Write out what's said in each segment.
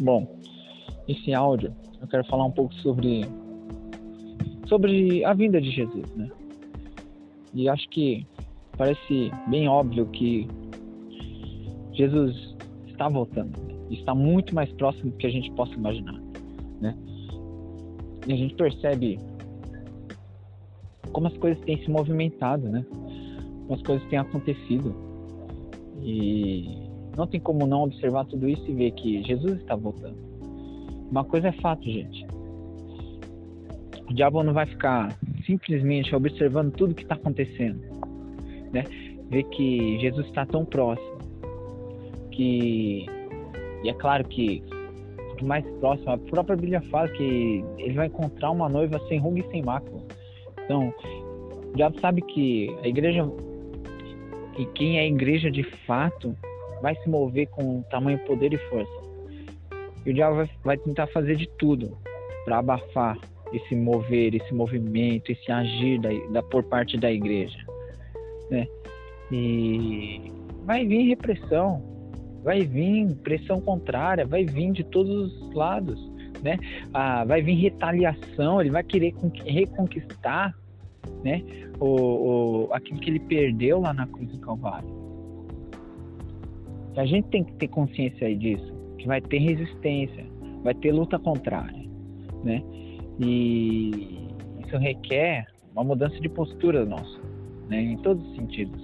Bom, esse áudio eu quero falar um pouco sobre sobre a vinda de Jesus, né? E acho que parece bem óbvio que Jesus está voltando, está muito mais próximo do que a gente possa imaginar, né? E a gente percebe como as coisas têm se movimentado, né? Como as coisas têm acontecido. E não tem como não observar tudo isso e ver que Jesus está voltando. Uma coisa é fato, gente. O diabo não vai ficar simplesmente observando tudo que está acontecendo, né? Ver que Jesus está tão próximo, que e é claro que mais próximo, a própria Bíblia fala que ele vai encontrar uma noiva sem ruga e sem mácula. Então, o diabo sabe que a igreja e quem é igreja de fato vai se mover com tamanho poder e força. E o diabo vai, vai tentar fazer de tudo para abafar esse mover, esse movimento, esse agir da, da, por parte da igreja, né? E vai vir repressão, vai vir pressão contrária, vai vir de todos os lados, né? Ah, vai vir retaliação, ele vai querer reconquistar, né? O, o, aquilo que ele perdeu lá na cruz do Calvário. A gente tem que ter consciência disso, que vai ter resistência, vai ter luta contrária, né? E isso requer uma mudança de postura nossa, né? Em todos os sentidos,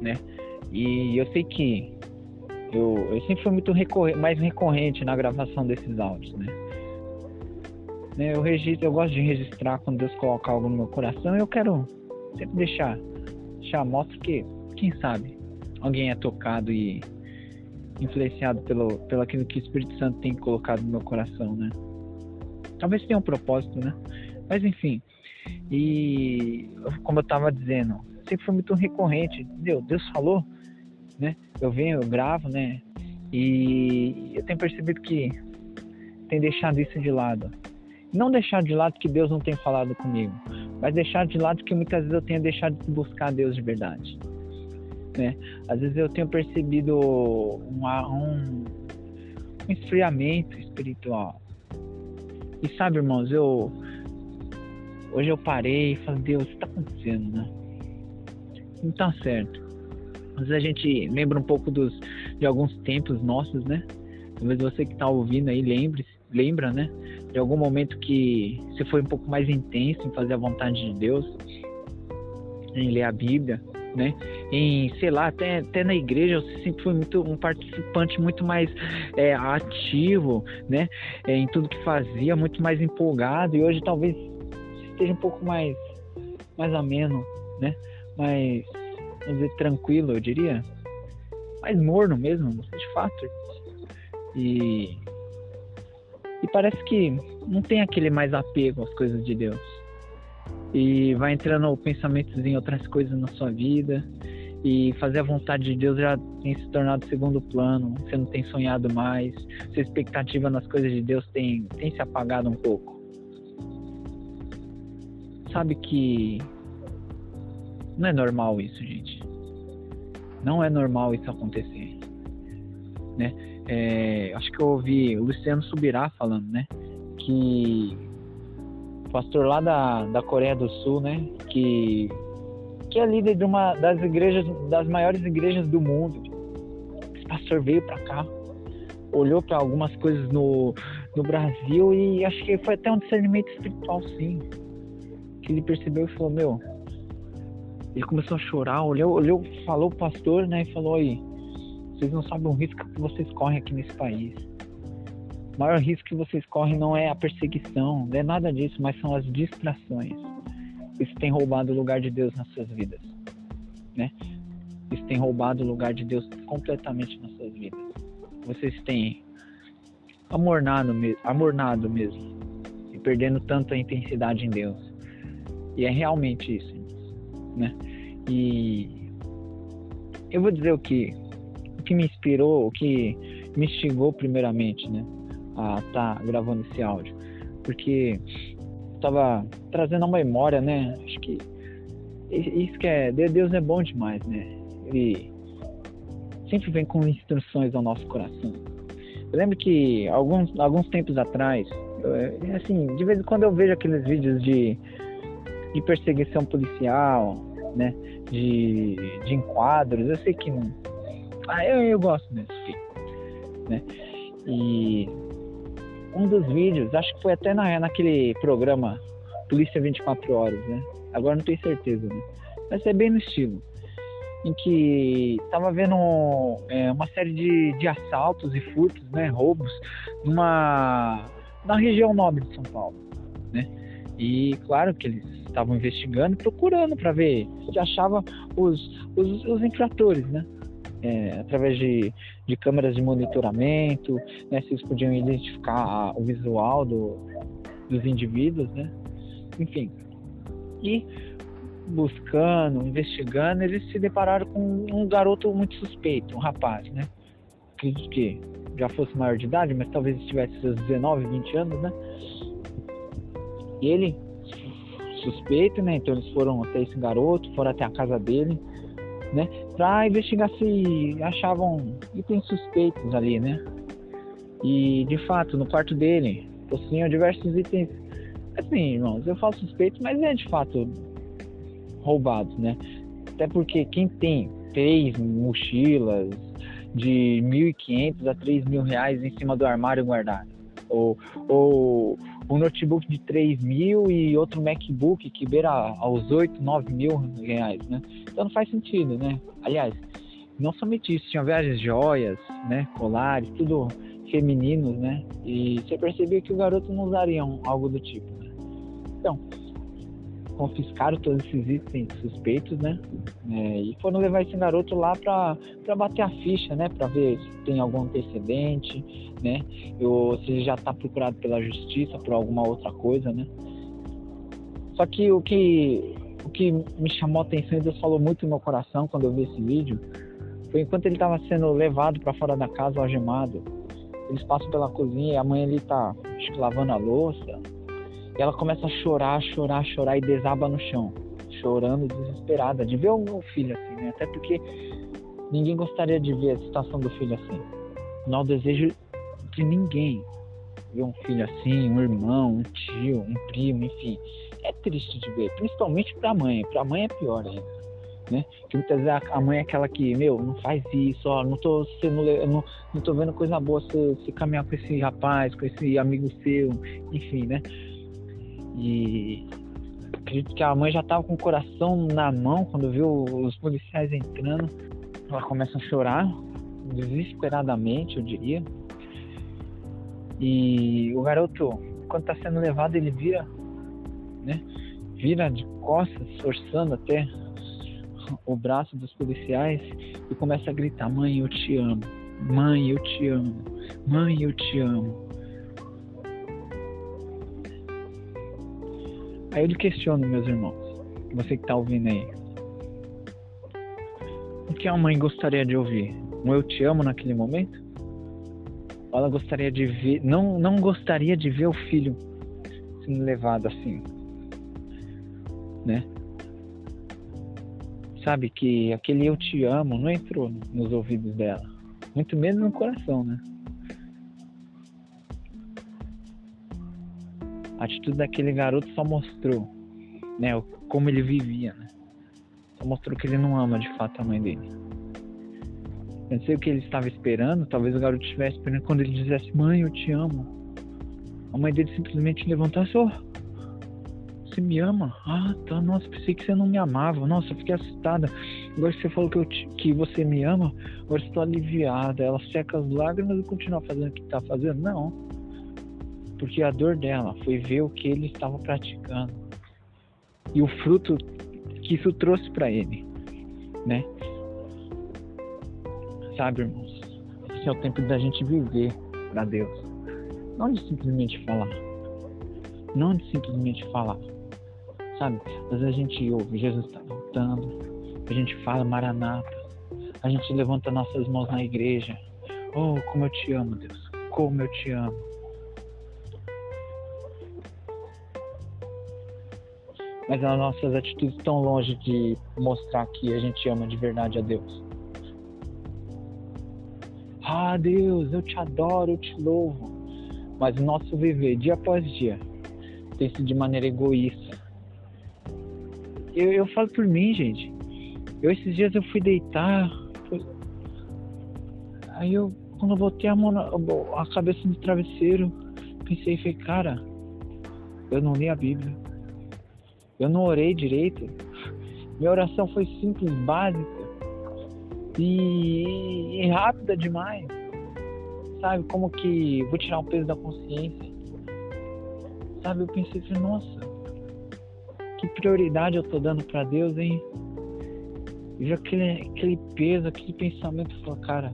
né? E eu sei que eu, eu sempre fui muito recorre, mais recorrente na gravação desses áudios, né? né? Eu registro, eu gosto de registrar quando Deus coloca algo no meu coração. Eu quero sempre deixar, deixar mostro que quem sabe alguém é tocado e influenciado pelo, pelo aquilo que o Espírito Santo tem colocado no meu coração, né? Talvez tenha um propósito, né? Mas enfim. E como eu estava dizendo, sempre foi muito recorrente. Deus, Deus falou, né? Eu venho, eu gravo, né? E eu tenho percebido que tem deixado isso de lado. Não deixar de lado que Deus não tem falado comigo, mas deixar de lado que muitas vezes eu tenho deixado de buscar Deus de verdade né? Às vezes eu tenho percebido uma, um, um esfriamento espiritual. E sabe, irmãos, eu hoje eu parei e falei, Deus, o que está acontecendo, né? Não está certo. Às vezes a gente lembra um pouco dos, de alguns tempos nossos, né? Talvez você que está ouvindo aí lembre, lembra, né? De algum momento que você foi um pouco mais intenso em fazer a vontade de Deus, em ler a Bíblia, né? Em, sei lá, até, até na igreja eu sempre fui muito um participante muito mais é, ativo, né? É, em tudo que fazia, muito mais empolgado e hoje talvez esteja um pouco mais mais ameno, né? Mais, vamos dizer, tranquilo, eu diria. Mais morno mesmo, de fato. E e parece que não tem aquele mais apego às coisas de Deus e vai entrando pensamentos em outras coisas na sua vida e fazer a vontade de Deus já tem se tornado segundo plano, você não tem sonhado mais, sua expectativa nas coisas de Deus tem, tem se apagado um pouco. Sabe que não é normal isso, gente. Não é normal isso acontecer, né? É, acho que eu ouvi o Luciano Subirá falando, né? Que pastor lá da, da Coreia do Sul, né? Que, que é líder de uma das igrejas, das maiores igrejas do mundo. Esse pastor veio para cá, olhou para algumas coisas no, no Brasil e acho que foi até um discernimento espiritual, sim. Que ele percebeu e falou: Meu, ele começou a chorar, olhou, olhou falou o pastor, né? E falou: Aí, vocês não sabem o risco que vocês correm aqui nesse país o maior risco que vocês correm não é a perseguição, não é nada disso, mas são as distrações. Isso tem roubado o lugar de Deus nas suas vidas, né? Isso tem roubado o lugar de Deus completamente nas suas vidas. Vocês têm amornado, amornado mesmo e perdendo tanta intensidade em Deus. E é realmente isso, né? E eu vou dizer o que o que me inspirou, o que me instigou primeiramente, né? A estar tá gravando esse áudio, porque estava trazendo a memória, né? Acho que isso que é Deus é bom demais, né? Ele sempre vem com instruções ao nosso coração. Eu lembro que alguns, alguns tempos atrás, eu, é, assim, de vez em quando eu vejo aqueles vídeos de, de perseguição policial, né? De, de enquadros, eu sei que não. Ah, eu, eu gosto desse filme, né? E um dos vídeos, acho que foi até na, naquele programa Polícia 24 Horas, né? Agora não tenho certeza, né? Mas é bem no estilo em que estava vendo é, uma série de, de assaltos e furtos, né, roubos, numa na região nobre de São Paulo, né? E claro que eles estavam investigando, procurando para ver se achava os, os, os infratores, né? É, através de, de câmeras de monitoramento, né? Se eles podiam identificar o visual do, dos indivíduos, né? Enfim. E buscando, investigando, eles se depararam com um garoto muito suspeito, um rapaz, né? Acredito que já fosse maior de idade, mas talvez estivesse seus 19, 20 anos, né? E ele, suspeito, né? Então eles foram até esse garoto, foram até a casa dele, né? Pra investigar se achavam itens suspeitos ali, né? E de fato, no quarto dele, possuíam diversos itens. Assim, irmãos, eu falo suspeito, mas é de fato roubados, né? Até porque quem tem três mochilas de 1.500 a 3 mil reais em cima do armário guardado, ou, ou um notebook de 3 mil e outro MacBook que beira aos 8, 9 mil reais, né? Então não faz sentido, né? Aliás, não somente isso, tinha várias joias, né? Colares, tudo femininos, né? E você percebia que o garoto não usaria algo do tipo, né? Então, confiscaram todos esses itens suspeitos, né? É, e foram levar esse garoto lá para bater a ficha, né? Para ver se tem algum antecedente, né? Ou se ele já está procurado pela justiça por alguma outra coisa, né? Só que o que o que me chamou a atenção e Deus falou muito no meu coração quando eu vi esse vídeo foi enquanto ele estava sendo levado para fora da casa algemado. Eles passam pela cozinha e a mãe ali tá lavando a louça e ela começa a chorar, chorar, chorar e desaba no chão, chorando desesperada de ver o filho assim, né? Até porque ninguém gostaria de ver a situação do filho assim. Não é o desejo de ninguém ver um filho assim, um irmão, um tio, um primo, enfim. É triste de ver, principalmente para a mãe. Para a mãe é pior ainda. Né? Que muitas vezes a mãe é aquela que, meu, não faz isso, ó, não tô sendo, não, não tô vendo coisa boa se, se caminhar com esse rapaz, com esse amigo seu, enfim, né? E acredito que a mãe já estava com o coração na mão quando viu os policiais entrando. Ela começa a chorar, desesperadamente, eu diria. E o garoto, quando está sendo levado, ele vira, né? Vira de costas, forçando até o braço dos policiais e começa a gritar: Mãe, eu te amo. Mãe, eu te amo. Mãe, eu te amo. Aí eu lhe questiono, meus irmãos, você que está ouvindo aí. O que a mãe gostaria de ouvir? Um eu te amo naquele momento? Ela gostaria de ver, não, não gostaria de ver o filho sendo levado assim, né? Sabe que aquele eu te amo não entrou nos ouvidos dela, muito menos no coração, né? A atitude daquele garoto só mostrou, né, como ele vivia, né? Só mostrou que ele não ama de fato a mãe dele. Eu não sei o que ele estava esperando, talvez o garoto estivesse esperando quando ele dissesse, mãe, eu te amo. A mãe dele simplesmente levantasse, oh, você me ama? Ah, tá, nossa, pensei que você não me amava. Nossa, eu fiquei assustada. Agora que você falou que, te, que você me ama, agora estou aliviada. Ela seca as lágrimas e continua fazendo o que está fazendo? Não porque a dor dela foi ver o que ele estava praticando e o fruto que isso trouxe para ele, né? Sabe, irmãos, esse é o tempo da gente viver para Deus, não de simplesmente falar, não de simplesmente falar, sabe? Às vezes a gente ouve Jesus está voltando, a gente fala Maranata, a gente levanta nossas mãos na igreja, oh, como eu te amo, Deus, como eu te amo mas as nossas atitudes estão longe de mostrar que a gente ama de verdade a Deus. Ah, Deus, eu te adoro, eu te louvo. Mas o nosso viver, dia após dia, tem sido de maneira egoísta. Eu, eu falo por mim, gente. Eu esses dias eu fui deitar. Aí eu, quando eu botei a mão na, a cabeça no travesseiro, pensei, falei, cara, eu não li a Bíblia. Eu não orei direito. Minha oração foi simples, básica e, e rápida demais. Sabe, como que vou tirar o peso da consciência. Sabe, eu pensei nossa, que prioridade eu tô dando para Deus, hein? E aquele, aquele peso, aquele pensamento, falou, cara,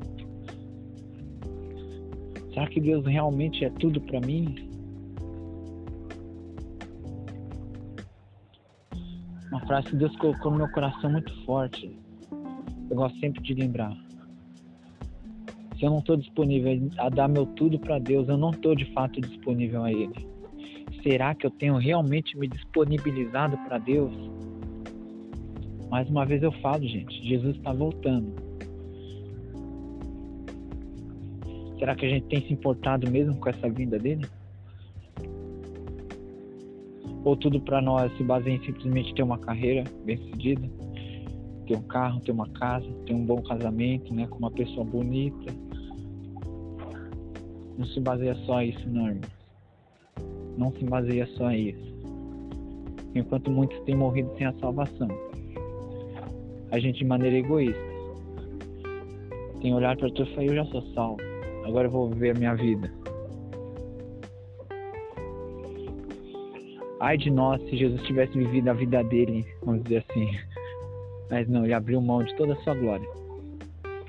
será que Deus realmente é tudo para mim? Uma frase que Deus colocou no meu coração muito forte eu gosto sempre de lembrar. Se eu não estou disponível a dar meu tudo para Deus, eu não estou de fato disponível a Ele. Será que eu tenho realmente me disponibilizado para Deus? Mais uma vez eu falo, gente, Jesus está voltando. Será que a gente tem se importado mesmo com essa vinda dele? Ou tudo para nós se baseia em simplesmente ter uma carreira bem sucedida? ter um carro, ter uma casa, ter um bom casamento, né, com uma pessoa bonita. Não se baseia só isso, não, irmão. Não se baseia só isso. Enquanto muitos têm morrido sem a salvação, a gente de maneira egoísta tem olhar para tu e falar, eu já sou salvo, agora eu vou viver a minha vida. Ai de nós se Jesus tivesse vivido a vida dele, vamos dizer assim. Mas não, ele abriu mão de toda a sua glória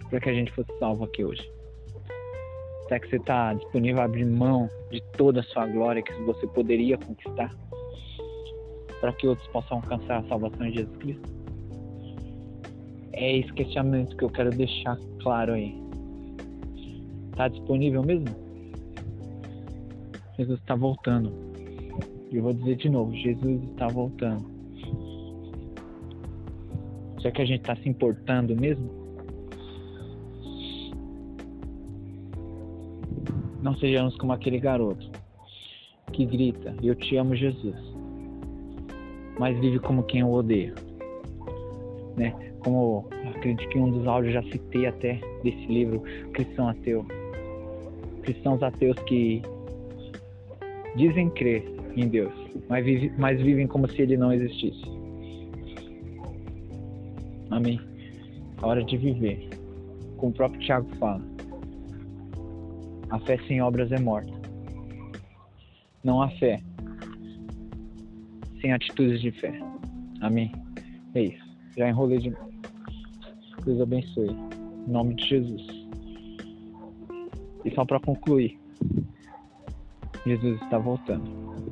para que a gente fosse salvo aqui hoje. Será que você está disponível a abrir mão de toda a sua glória que você poderia conquistar para que outros possam alcançar a salvação em Jesus Cristo? É esse questionamento que eu quero deixar claro aí. Está disponível mesmo? Jesus está voltando. E eu vou dizer de novo: Jesus está voltando. Será que a gente está se importando mesmo? Não sejamos como aquele garoto que grita: Eu te amo, Jesus, mas vive como quem o odeia. Né? Como acredito que um dos áudios já citei até desse livro, Cristão Ateu. Cristãos ateus que dizem crer em Deus, mas, vive, mas vivem como se ele não existisse. Amém. A hora de viver. Como o próprio Tiago fala. A fé sem obras é morta. Não há fé sem atitudes de fé. Amém. É isso. Já enrolei de Deus abençoe. Em nome de Jesus. E só para concluir. Jesus está voltando.